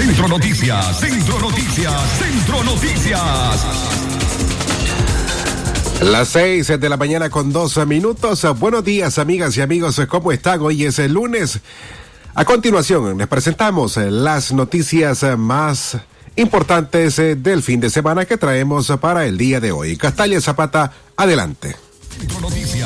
Centro Noticias, Centro Noticias, Centro Noticias. Las seis de la mañana con dos minutos. Buenos días, amigas y amigos. ¿Cómo están? Hoy es el lunes. A continuación, les presentamos las noticias más importantes del fin de semana que traemos para el día de hoy. Castalia Zapata, adelante.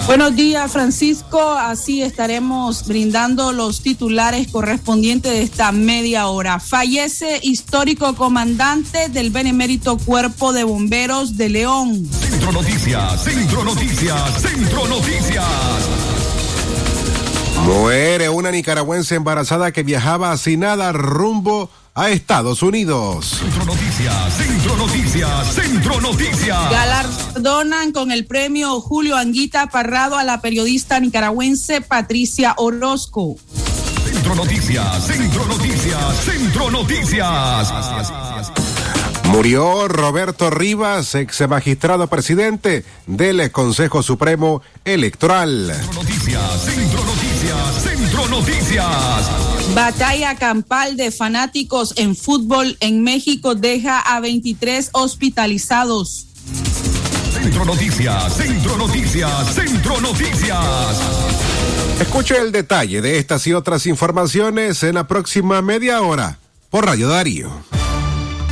Buenos días, Francisco. Así estaremos brindando los titulares correspondientes de esta media hora. Fallece histórico comandante del Benemérito Cuerpo de Bomberos de León. Centro Noticias, Centro Noticias, Centro Noticias. Muere una nicaragüense embarazada que viajaba sin nada rumbo a Estados Unidos. Centro Noticias, Centro Noticias, Centro Noticias. Galardonan con el premio Julio Anguita Parrado a la periodista nicaragüense Patricia Orozco. Centro Noticias, Centro Noticias, Centro Noticias. Murió Roberto Rivas, ex magistrado presidente del Consejo Supremo Electoral. Centro Noticias, Centro Noticias, Centro Noticias. Batalla campal de fanáticos en fútbol en México deja a 23 hospitalizados. Centro Noticias, Centro Noticias, Centro Noticias. Escuche el detalle de estas y otras informaciones en la próxima media hora por Radio Darío.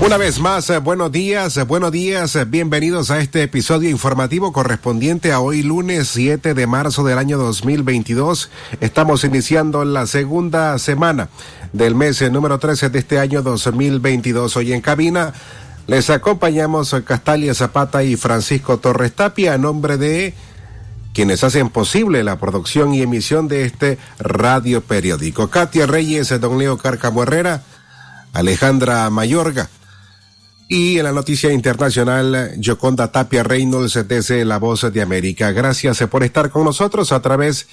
Una vez más, eh, buenos días, eh, buenos días, eh, bienvenidos a este episodio informativo correspondiente a hoy lunes 7 de marzo del año 2022. Estamos iniciando la segunda semana del mes número 13 de este año 2022. Hoy en cabina les acompañamos Castalia Zapata y Francisco Torres Tapia a nombre de quienes hacen posible la producción y emisión de este radio periódico. Katia Reyes, don Leo Carcamo Herrera, Alejandra Mayorga. Y en la noticia internacional, Yoconda Tapia Reynolds desde La Voz de América. Gracias por estar con nosotros a través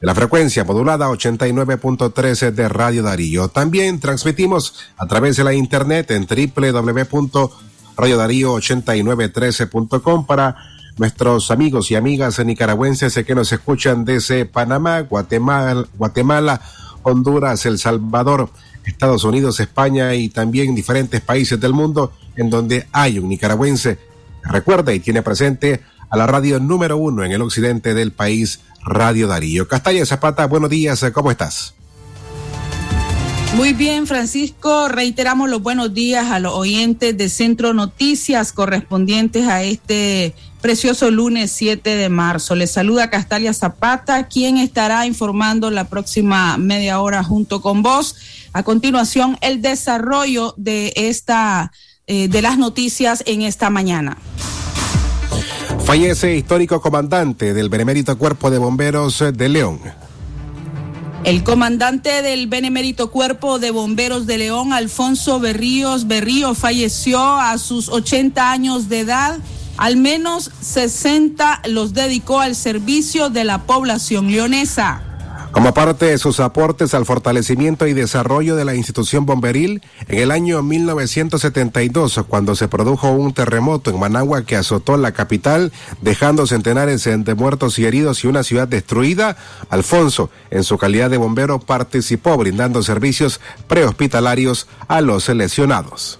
de la frecuencia modulada 89.13 de Radio Darío. También transmitimos a través de la internet en www.radiodarío8913.com para nuestros amigos y amigas nicaragüenses que nos escuchan desde Panamá, Guatemala, Guatemala, Honduras, El Salvador, Estados Unidos, España y también diferentes países del mundo en donde hay un nicaragüense recuerda y tiene presente a la radio número uno en el occidente del país, Radio Darío. Castalia Zapata, buenos días, ¿cómo estás? Muy bien, Francisco. Reiteramos los buenos días a los oyentes de Centro Noticias correspondientes a este precioso lunes 7 de marzo. Les saluda Castalia Zapata, quien estará informando la próxima media hora junto con vos. A continuación, el desarrollo de esta eh, de las noticias en esta mañana. Fallece histórico comandante del Benemérito Cuerpo de Bomberos de León. El comandante del Benemérito Cuerpo de Bomberos de León, Alfonso Berríos Berrío, falleció a sus 80 años de edad. Al menos 60 los dedicó al servicio de la población leonesa. Como parte de sus aportes al fortalecimiento y desarrollo de la institución bomberil, en el año 1972, cuando se produjo un terremoto en Managua que azotó la capital, dejando centenares de muertos y heridos y una ciudad destruida, Alfonso, en su calidad de bombero, participó brindando servicios prehospitalarios a los lesionados.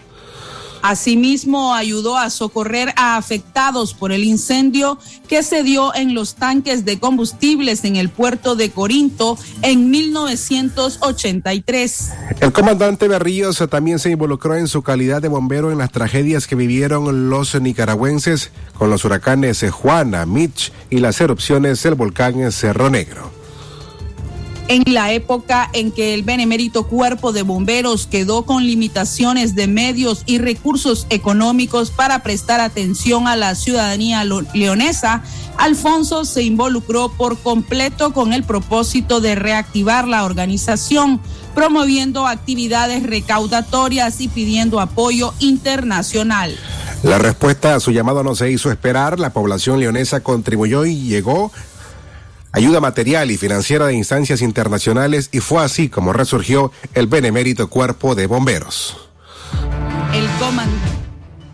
Asimismo, ayudó a socorrer a afectados por el incendio que se dio en los tanques de combustibles en el puerto de Corinto en 1983. El comandante Berríos también se involucró en su calidad de bombero en las tragedias que vivieron los nicaragüenses con los huracanes Juana, Mitch y las erupciones del volcán Cerro Negro. En la época en que el benemérito cuerpo de bomberos quedó con limitaciones de medios y recursos económicos para prestar atención a la ciudadanía leonesa, Alfonso se involucró por completo con el propósito de reactivar la organización, promoviendo actividades recaudatorias y pidiendo apoyo internacional. La respuesta a su llamado no se hizo esperar, la población leonesa contribuyó y llegó ayuda material y financiera de instancias internacionales y fue así como resurgió el benemérito cuerpo de bomberos.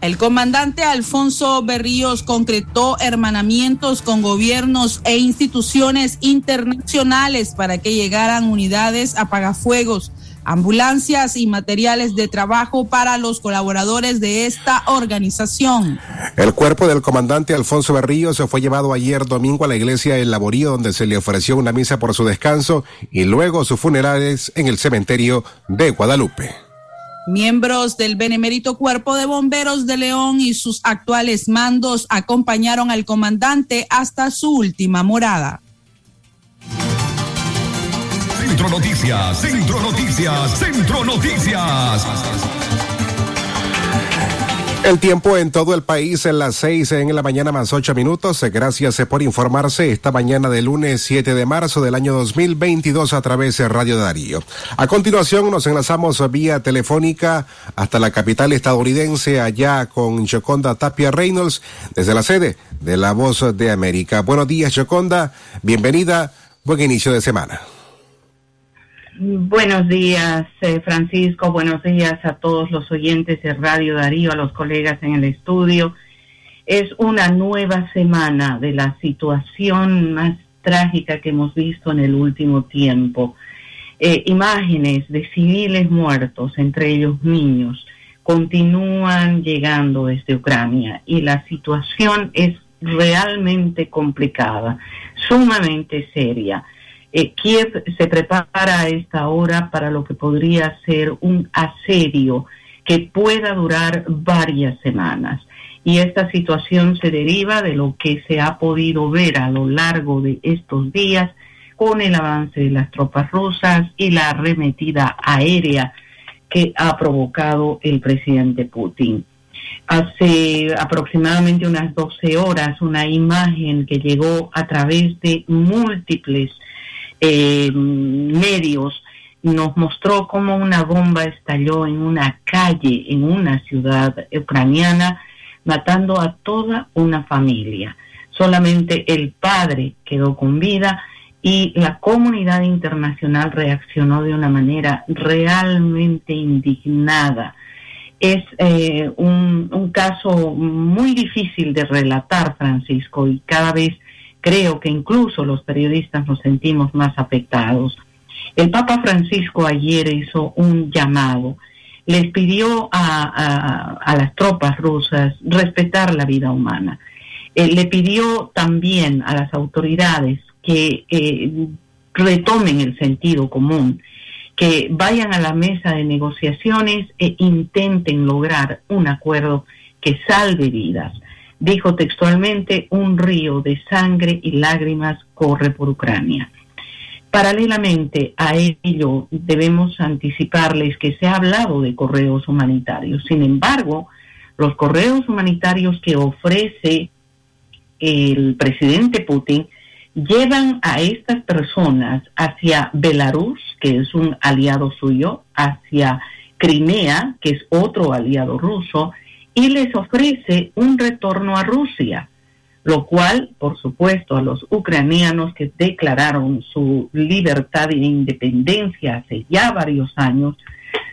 El comandante. Alfonso Berríos concretó hermanamientos con gobiernos e instituciones internacionales para que llegaran unidades apagafuegos ambulancias y materiales de trabajo para los colaboradores de esta organización. El cuerpo del comandante Alfonso Berrío se fue llevado ayer domingo a la iglesia El Laborío, donde se le ofreció una misa por su descanso y luego sus funerales en el cementerio de Guadalupe. Miembros del Benemérito Cuerpo de Bomberos de León y sus actuales mandos acompañaron al comandante hasta su última morada. Centro Noticias, Centro Noticias, Centro Noticias. El tiempo en todo el país en las seis en la mañana más ocho minutos. Gracias por informarse esta mañana de lunes 7 de marzo del año 2022 a través de Radio Darío. A continuación nos enlazamos vía telefónica hasta la capital estadounidense allá con Joconda Tapia Reynolds desde la sede de La Voz de América. Buenos días Joconda, bienvenida, buen inicio de semana. Buenos días, eh, Francisco. Buenos días a todos los oyentes de Radio Darío, a los colegas en el estudio. Es una nueva semana de la situación más trágica que hemos visto en el último tiempo. Eh, imágenes de civiles muertos, entre ellos niños, continúan llegando desde Ucrania y la situación es realmente complicada, sumamente seria. Eh, Kiev se prepara a esta hora para lo que podría ser un asedio que pueda durar varias semanas. Y esta situación se deriva de lo que se ha podido ver a lo largo de estos días con el avance de las tropas rusas y la arremetida aérea que ha provocado el presidente Putin. Hace aproximadamente unas 12 horas una imagen que llegó a través de múltiples eh, medios nos mostró cómo una bomba estalló en una calle, en una ciudad ucraniana, matando a toda una familia. Solamente el padre quedó con vida y la comunidad internacional reaccionó de una manera realmente indignada. Es eh, un, un caso muy difícil de relatar, Francisco, y cada vez creo que incluso los periodistas nos sentimos más afectados. El Papa Francisco ayer hizo un llamado, les pidió a, las tropas rusas respetar la vida humana. Eh, le pidió también a las autoridades que eh, retomen el sentido común, que vayan a la mesa de negociaciones e intenten lograr un acuerdo que salve vidas dijo textualmente, un río de sangre y lágrimas corre por Ucrania. Paralelamente a ello, debemos anticiparles que se ha hablado de correos humanitarios. Sin embargo, los correos humanitarios que ofrece el presidente Putin llevan a estas personas hacia Belarus, que es un aliado suyo, hacia Crimea, que es otro aliado ruso, y les ofrece un retorno a Rusia, lo cual, por supuesto, a los ucranianos que declararon su libertad e independencia hace ya varios años,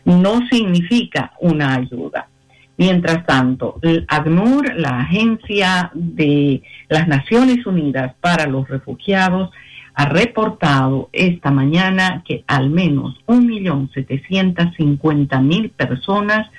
no significa una ayuda. Mientras tanto, el ACNUR, la Agencia de las Naciones Unidas para los Refugiados, ha reportado esta mañana que al menos 1.750.000 personas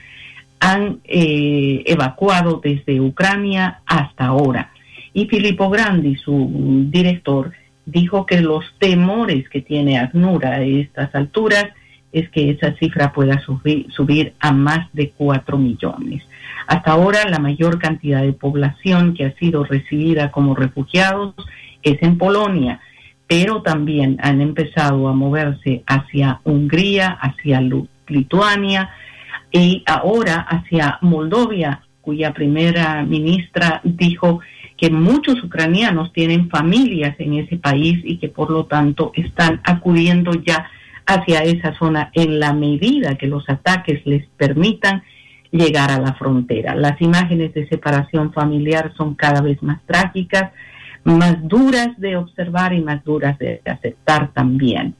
han eh, evacuado desde Ucrania hasta ahora. Y Filippo Grandi, su director, dijo que los temores que tiene ACNUR a estas alturas es que esa cifra pueda subir, subir a más de 4 millones. Hasta ahora la mayor cantidad de población que ha sido recibida como refugiados es en Polonia, pero también han empezado a moverse hacia Hungría, hacia Lituania y ahora hacia Moldovia, cuya primera ministra dijo que muchos ucranianos tienen familias en ese país y que por lo tanto están acudiendo ya hacia esa zona en la medida que los ataques les permitan llegar a la frontera. Las imágenes de separación familiar son cada vez más trágicas, más duras de observar y más duras de aceptar también.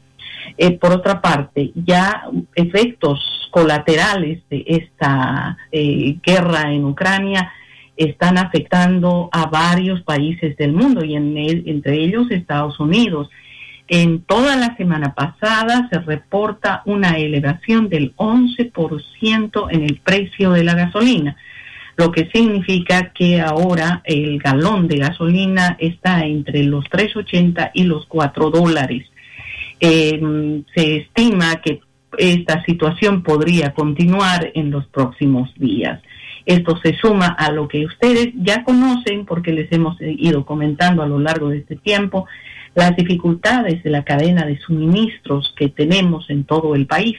Eh, por otra parte, ya efectos colaterales de esta eh, guerra en Ucrania están afectando a varios países del mundo y entre ellos Estados Unidos. En toda la semana pasada se reporta una elevación del 11% en el precio de la gasolina, lo que significa que ahora el galón de gasolina está entre los 3.80 y los 4 dólares. Eh, se estima que esta situación podría continuar en los próximos días. Esto se suma a lo que ustedes ya conocen porque les hemos ido comentando a lo largo de este tiempo, las dificultades de la cadena de suministros que tenemos en todo el país.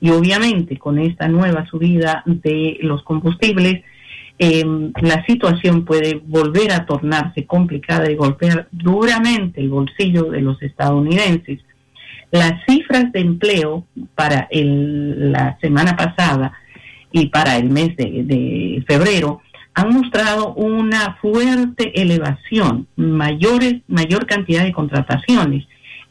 Y obviamente con esta nueva subida de los combustibles, eh, la situación puede volver a tornarse complicada y golpear duramente el bolsillo de los estadounidenses. Las cifras de empleo para la semana pasada y para el mes de, febrero han mostrado una fuerte elevación, mayores, mayor cantidad de contrataciones.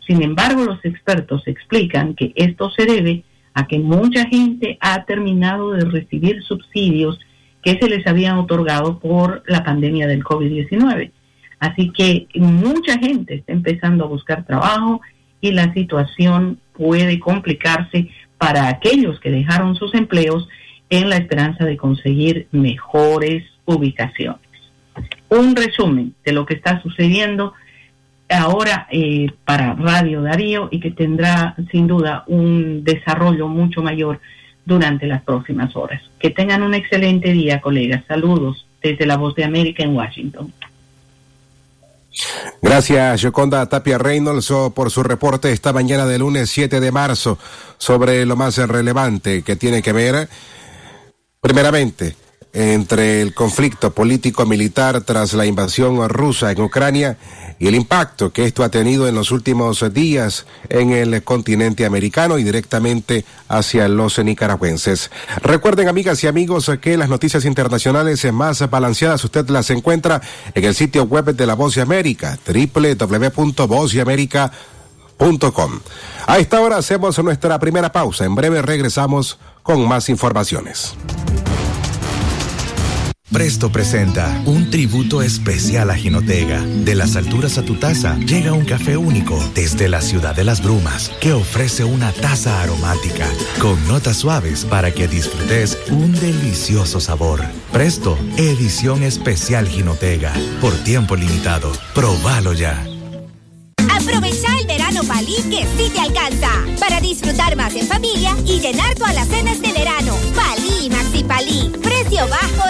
Sin embargo, los expertos explican que esto se debe a que mucha gente ha terminado de recibir subsidios que se les habían otorgado por la pandemia del COVID-19. Así que mucha gente está empezando a buscar trabajo y la situación puede complicarse para aquellos que dejaron sus empleos en la esperanza de conseguir mejores ubicaciones. Un resumen de lo que está sucediendo ahora eh, para Radio Darío y que tendrá sin duda un desarrollo mucho mayor durante las próximas horas. Que tengan un excelente día, colegas. Saludos desde la Voz de América en Washington. Gracias, Yoconda Tapia Reynolds, por su reporte esta mañana de lunes 7 de marzo sobre lo más relevante que tiene que ver Primeramente, entre el conflicto político-militar tras la invasión rusa en Ucrania y el impacto que esto ha tenido en los últimos días en el continente americano y directamente hacia los nicaragüenses. Recuerden, amigas y amigos, que las noticias internacionales más balanceadas usted las encuentra en el sitio web de La Voz de América, www.vozdeamerica.com. A esta hora hacemos nuestra primera pausa. En breve regresamos con más informaciones. Presto presenta un tributo especial a Jinotega. De las alturas a tu taza llega un café único desde la ciudad de las brumas que ofrece una taza aromática con notas suaves para que disfrutes un delicioso sabor. Presto, edición especial Jinotega. Por tiempo limitado. Probalo ya. Aprovecha el verano Palí que sí te alcanza para disfrutar más en familia y llenar todas las cenas de verano. Palí Maxi Palí, precio bajo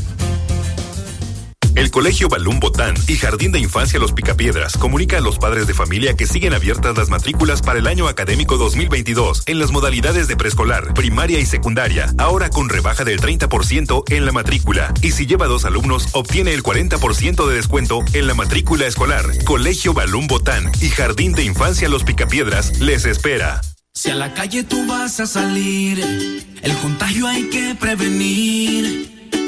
El Colegio Balún Botán y Jardín de Infancia Los Picapiedras comunica a los padres de familia que siguen abiertas las matrículas para el año académico 2022 en las modalidades de preescolar, primaria y secundaria, ahora con rebaja del 30% en la matrícula. Y si lleva dos alumnos, obtiene el 40% de descuento en la matrícula escolar. Colegio Balún Botán y Jardín de Infancia Los Picapiedras les espera. Si a la calle tú vas a salir, el contagio hay que prevenir.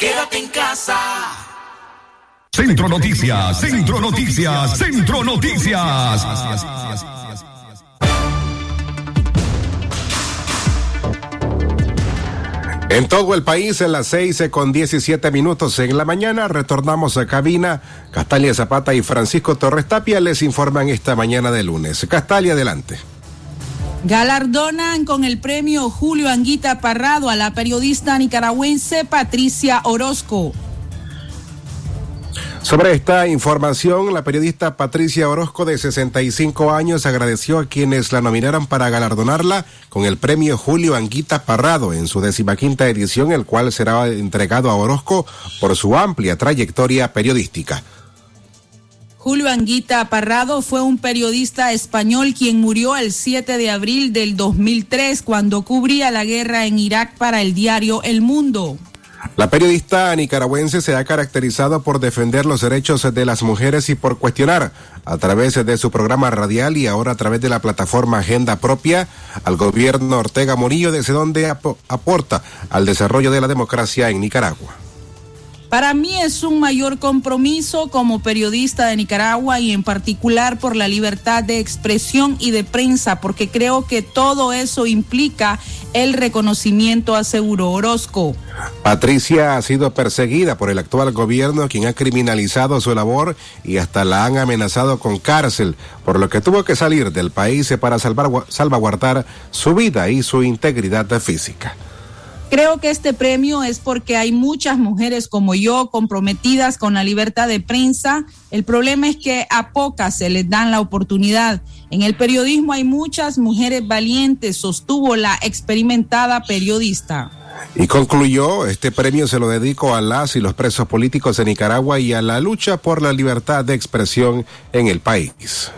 Quédate en casa. Centro Noticias, Centro Noticias, Centro Noticias. En todo el país, en las 6 con 17 minutos en la mañana, retornamos a cabina. Castalia Zapata y Francisco Torres Tapia les informan esta mañana de lunes. Castalia, adelante. Galardonan con el premio Julio Anguita Parrado a la periodista nicaragüense Patricia Orozco. Sobre esta información, la periodista Patricia Orozco, de 65 años, agradeció a quienes la nominaron para galardonarla con el premio Julio Anguita Parrado en su decimaquinta edición, el cual será entregado a Orozco por su amplia trayectoria periodística. Julio Anguita Parrado fue un periodista español quien murió el 7 de abril del 2003 cuando cubría la guerra en Irak para el diario El Mundo. La periodista nicaragüense se ha caracterizado por defender los derechos de las mujeres y por cuestionar, a través de su programa radial y ahora a través de la plataforma Agenda Propia, al gobierno Ortega Murillo desde donde aporta al desarrollo de la democracia en Nicaragua. Para mí es un mayor compromiso como periodista de Nicaragua y en particular por la libertad de expresión y de prensa, porque creo que todo eso implica el reconocimiento, aseguró Orozco. Patricia ha sido perseguida por el actual gobierno, quien ha criminalizado su labor y hasta la han amenazado con cárcel, por lo que tuvo que salir del país para salvaguardar su vida y su integridad física. Creo que este premio es porque hay muchas mujeres como yo comprometidas con la libertad de prensa. El problema es que a pocas se les dan la oportunidad. En el periodismo hay muchas mujeres valientes, sostuvo la experimentada periodista. Y concluyó, este premio se lo dedico a las y los presos políticos de Nicaragua y a la lucha por la libertad de expresión en el país.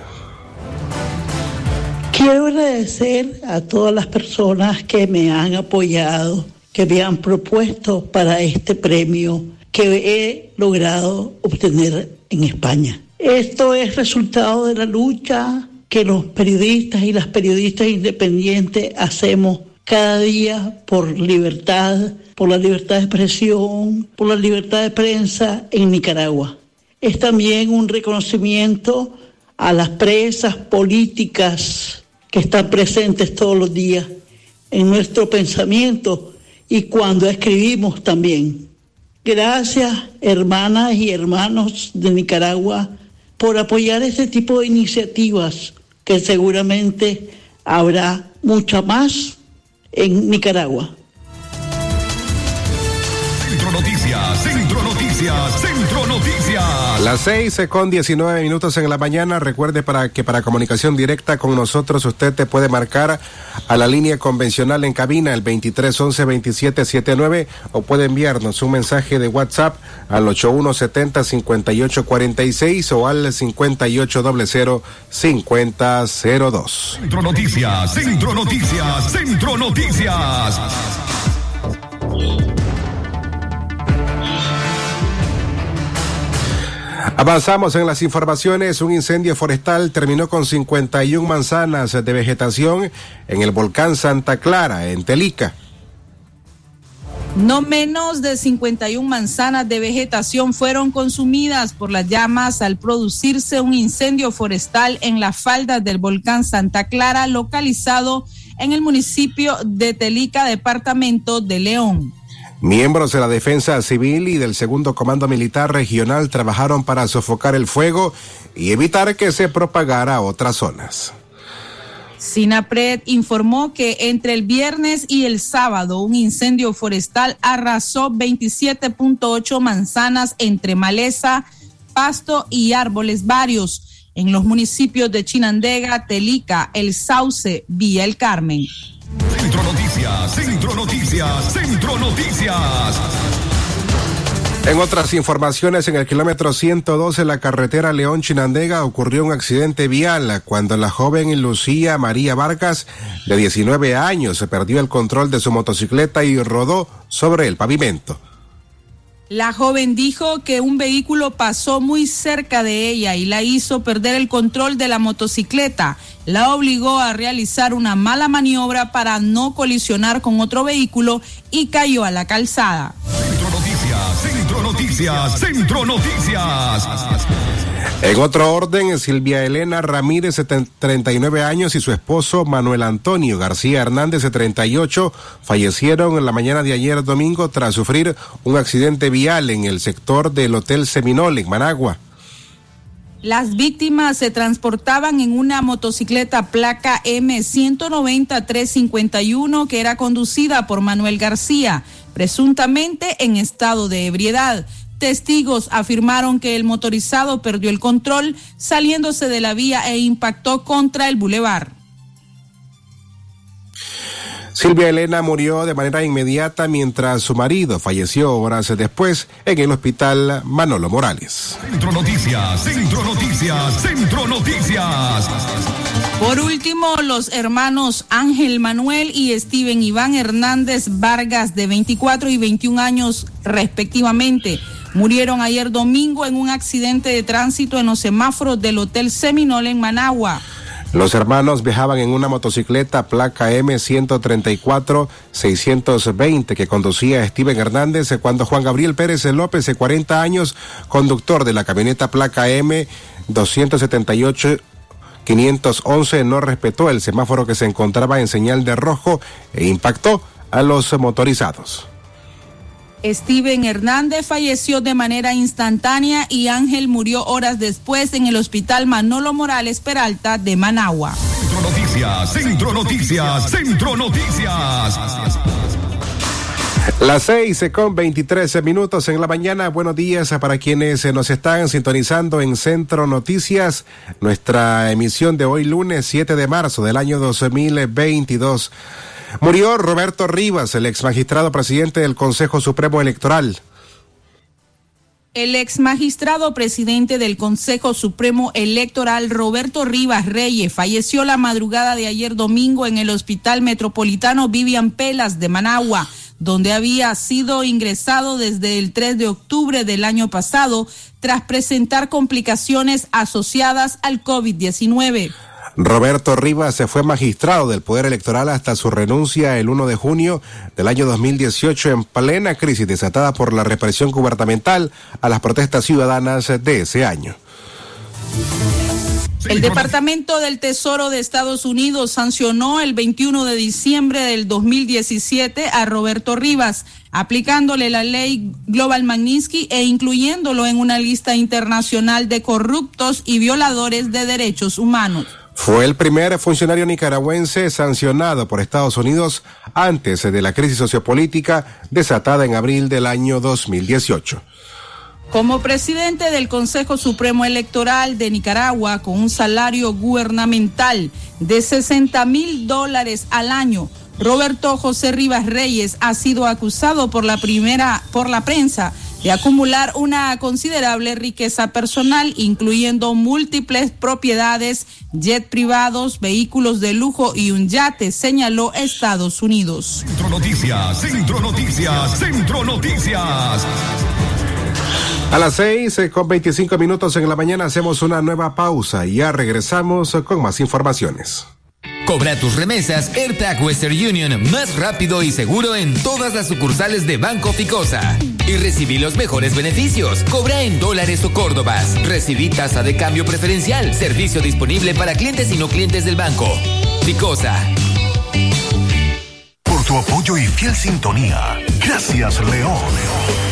Quiero agradecer a todas las personas que me han apoyado que me han propuesto para este premio que he logrado obtener en España. Esto es resultado de la lucha que los periodistas y las periodistas independientes hacemos cada día por libertad, por la libertad de expresión, por la libertad de prensa en Nicaragua. Es también un reconocimiento a las presas políticas que están presentes todos los días en nuestro pensamiento y cuando escribimos también. Gracias, hermanas y hermanos de Nicaragua, por apoyar este tipo de iniciativas que seguramente habrá mucha más en Nicaragua. Centro Noticias, Centro Noticias, Centro Noticias. Las seis con diecinueve minutos en la mañana. Recuerde para que para comunicación directa con nosotros usted te puede marcar a la línea convencional en cabina el 2311-2779 o puede enviarnos un mensaje de WhatsApp al 8170-5846 o al 5800-5002. Centro Noticias, Centro Noticias, Centro Noticias. Avanzamos en las informaciones. Un incendio forestal terminó con 51 manzanas de vegetación en el volcán Santa Clara, en Telica. No menos de 51 manzanas de vegetación fueron consumidas por las llamas al producirse un incendio forestal en las faldas del volcán Santa Clara, localizado en el municipio de Telica, departamento de León. Miembros de la Defensa Civil y del Segundo Comando Militar Regional trabajaron para sofocar el fuego y evitar que se propagara a otras zonas. Sinapred informó que entre el viernes y el sábado un incendio forestal arrasó 27.8 manzanas entre maleza, pasto y árboles varios en los municipios de Chinandega, Telica, El Sauce, Villa El Carmen. Centro Noticias, Centro Noticias, Centro Noticias. En otras informaciones, en el kilómetro 112 de la carretera León-Chinandega ocurrió un accidente vial cuando la joven Lucía María Vargas, de 19 años, se perdió el control de su motocicleta y rodó sobre el pavimento. La joven dijo que un vehículo pasó muy cerca de ella y la hizo perder el control de la motocicleta. La obligó a realizar una mala maniobra para no colisionar con otro vehículo y cayó a la calzada. Centro Noticias, Centro Noticias. Centro Noticias. En otro orden, Silvia Elena Ramírez, de 39 años, y su esposo Manuel Antonio García Hernández, de 38, fallecieron en la mañana de ayer domingo tras sufrir un accidente vial en el sector del Hotel Seminole, en Managua. Las víctimas se transportaban en una motocicleta placa M190351 que era conducida por Manuel García, presuntamente en estado de ebriedad. Testigos afirmaron que el motorizado perdió el control saliéndose de la vía e impactó contra el bulevar. Silvia Elena murió de manera inmediata mientras su marido falleció horas después en el hospital Manolo Morales. Centro Noticias, Centro Noticias, Centro Noticias. Por último, los hermanos Ángel Manuel y Steven Iván Hernández Vargas, de 24 y 21 años respectivamente, murieron ayer domingo en un accidente de tránsito en los semáforos del Hotel Seminole en Managua. Los hermanos viajaban en una motocicleta placa M134-620 que conducía Steven Hernández cuando Juan Gabriel Pérez López, de 40 años, conductor de la camioneta placa M278 511 no respetó el semáforo que se encontraba en señal de rojo e impactó a los motorizados. Steven Hernández falleció de manera instantánea y Ángel murió horas después en el hospital Manolo Morales Peralta de Managua. Centro Noticias, Centro Noticias, Centro Noticias. Las seis con veintitrés minutos en la mañana. Buenos días para quienes nos están sintonizando en Centro Noticias. Nuestra emisión de hoy lunes 7 de marzo del año 2022. Murió Roberto Rivas, el ex magistrado presidente del Consejo Supremo Electoral. El ex magistrado presidente del Consejo Supremo Electoral, Roberto Rivas Reyes, falleció la madrugada de ayer domingo en el Hospital Metropolitano Vivian Pelas de Managua, donde había sido ingresado desde el 3 de octubre del año pasado tras presentar complicaciones asociadas al COVID-19. Roberto Rivas se fue magistrado del Poder Electoral hasta su renuncia el 1 de junio del año 2018 en plena crisis desatada por la represión gubernamental a las protestas ciudadanas de ese año. El Departamento del Tesoro de Estados Unidos sancionó el 21 de diciembre del 2017 a Roberto Rivas, aplicándole la ley Global Magnitsky e incluyéndolo en una lista internacional de corruptos y violadores de derechos humanos. Fue el primer funcionario nicaragüense sancionado por Estados Unidos antes de la crisis sociopolítica desatada en abril del año 2018. Como presidente del Consejo Supremo Electoral de Nicaragua, con un salario gubernamental de 60 mil dólares al año, Roberto José Rivas Reyes ha sido acusado por la primera, por la prensa de acumular una considerable riqueza personal, incluyendo múltiples propiedades, jet privados, vehículos de lujo y un yate, señaló Estados Unidos. Centro Noticias, Centro Noticias, Centro Noticias. A las seis eh, con 25 minutos en la mañana hacemos una nueva pausa y ya regresamos con más informaciones. Cobra tus remesas AirTag Western Union más rápido y seguro en todas las sucursales de Banco Ficosa. Y recibí los mejores beneficios. Cobra en dólares o córdobas. Recibí tasa de cambio preferencial. Servicio disponible para clientes y no clientes del banco. Ficosa. Por tu apoyo y fiel sintonía. Gracias, León.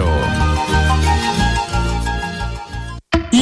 Romero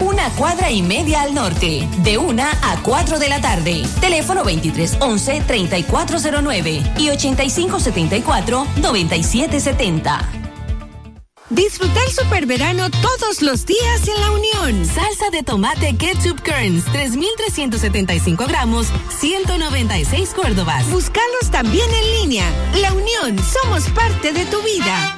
una cuadra y media al norte, de 1 a 4 de la tarde. Teléfono 2311-3409 y 8574-9770. Disfruta el super verano todos los días en La Unión. Salsa de tomate ketchup Kerns, 3,375 gramos, 196 Córdobas. Búscalos también en línea. La Unión, somos parte de tu vida.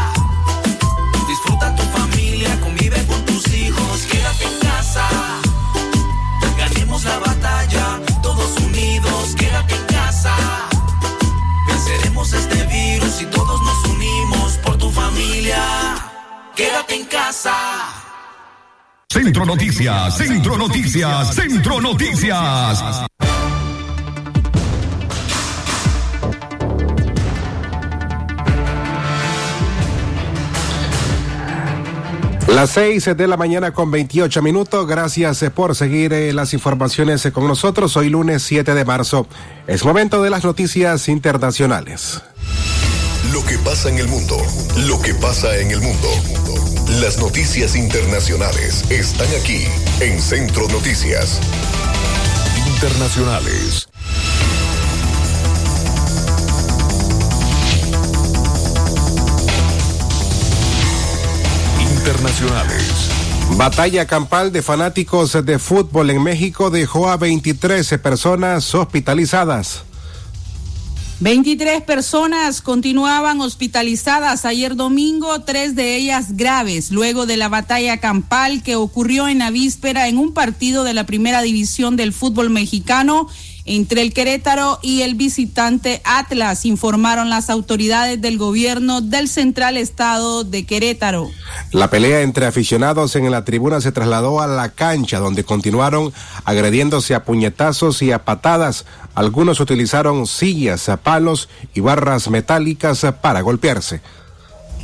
Centro Noticias, Centro Noticias, Centro Noticias. Las seis de la mañana con 28 minutos. Gracias eh, por seguir eh, las informaciones eh, con nosotros. Hoy lunes 7 de marzo. Es momento de las noticias internacionales. Lo que pasa en el mundo, lo que pasa en el mundo. Las noticias internacionales están aquí en Centro Noticias. Internacionales. Internacionales. Batalla campal de fanáticos de fútbol en México dejó a 23 personas hospitalizadas. 23 personas continuaban hospitalizadas ayer domingo, tres de ellas graves, luego de la batalla campal que ocurrió en la víspera en un partido de la primera división del fútbol mexicano entre el Querétaro y el visitante Atlas, informaron las autoridades del gobierno del Central Estado de Querétaro. La pelea entre aficionados en la tribuna se trasladó a la cancha, donde continuaron agrediéndose a puñetazos y a patadas. Algunos utilizaron sillas, palos y barras metálicas para golpearse.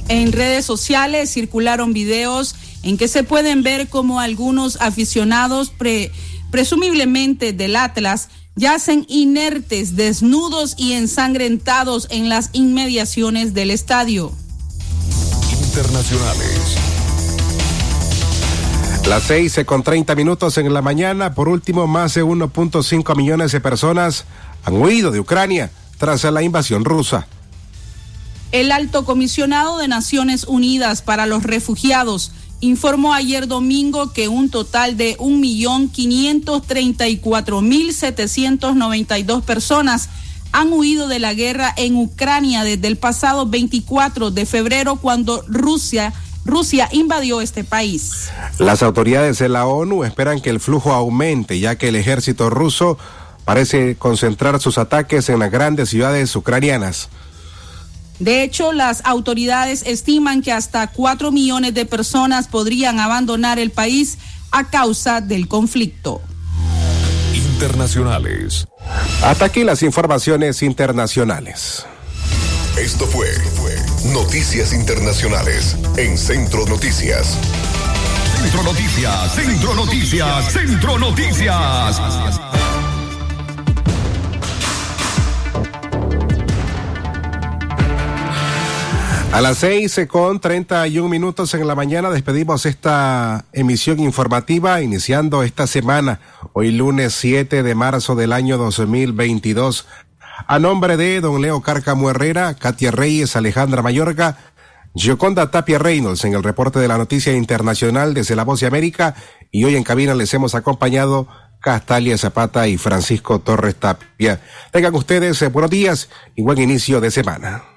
En redes sociales circularon videos en que se pueden ver como algunos aficionados pre, presumiblemente del Atlas yacen inertes, desnudos y ensangrentados en las inmediaciones del estadio. Internacionales. Las seis con 30 minutos en la mañana. Por último, más de 1.5 millones de personas han huido de Ucrania tras la invasión rusa. El alto comisionado de Naciones Unidas para los Refugiados informó ayer domingo que un total de 1.534.792 personas han huido de la guerra en Ucrania desde el pasado 24 de febrero cuando Rusia Rusia invadió este país. Las autoridades de la ONU esperan que el flujo aumente ya que el ejército ruso parece concentrar sus ataques en las grandes ciudades ucranianas. De hecho, las autoridades estiman que hasta cuatro millones de personas podrían abandonar el país a causa del conflicto. Internacionales. Hasta aquí las informaciones internacionales. Esto fue Noticias Internacionales en Centro Noticias. Centro Noticias, Centro Noticias, Centro Noticias. A las seis con treinta y un minutos en la mañana despedimos esta emisión informativa iniciando esta semana, hoy lunes 7 de marzo del año 2022. A nombre de don Leo Cárcamo Herrera, Katia Reyes, Alejandra Mayorga, Gioconda Tapia Reynolds en el reporte de la noticia internacional desde La Voz de América y hoy en cabina les hemos acompañado Castalia Zapata y Francisco Torres Tapia. Tengan ustedes eh, buenos días y buen inicio de semana.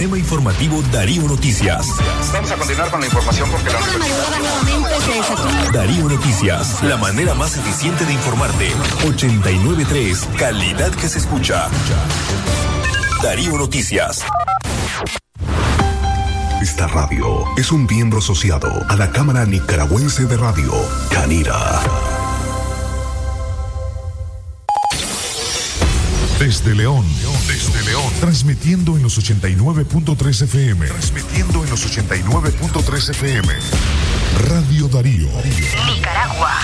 Sistema Informativo Darío Noticias. Vamos a continuar con la información porque la Darío Noticias, la manera más eficiente de informarte. 893, calidad que se escucha. Darío Noticias. Esta radio es un miembro asociado a la Cámara Nicaragüense de Radio, Canira. Desde León, desde León, transmitiendo en los 89.3 FM. Transmitiendo en los 89.3 FM. Radio Darío. Nicaragua.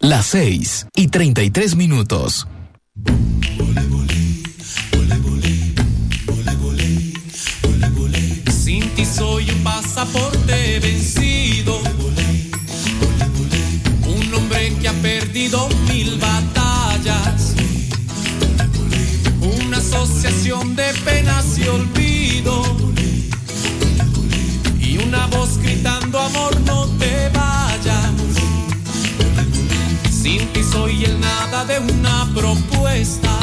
Las 6 y 33 minutos. Sin ti soy un pasaporte vencido. Un hombre que ha perdido mil batallas de penas y olvido. Y una voz gritando amor no te vayas. Sin ti soy el nada de una propuesta.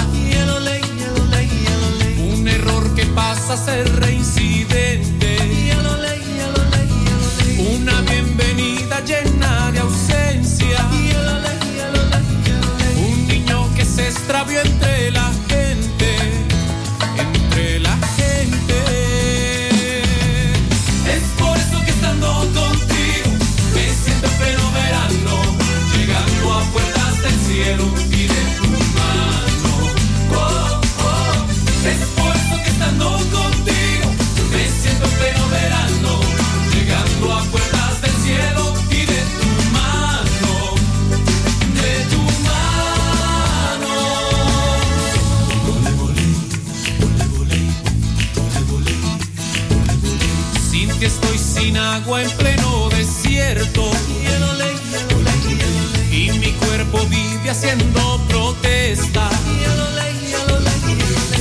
Un error que pasa a ser reincidente. Una bienvenida llena de ausencia. Haciendo protesta.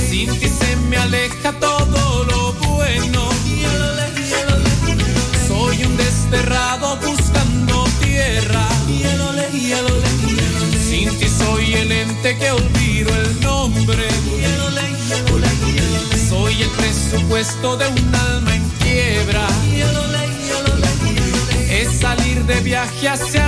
Sin ti se me aleja todo lo bueno. Soy un desterrado buscando tierra. Sin ti soy el ente que olvido el nombre. Soy el presupuesto de un alma en quiebra. Es salir de viaje hacia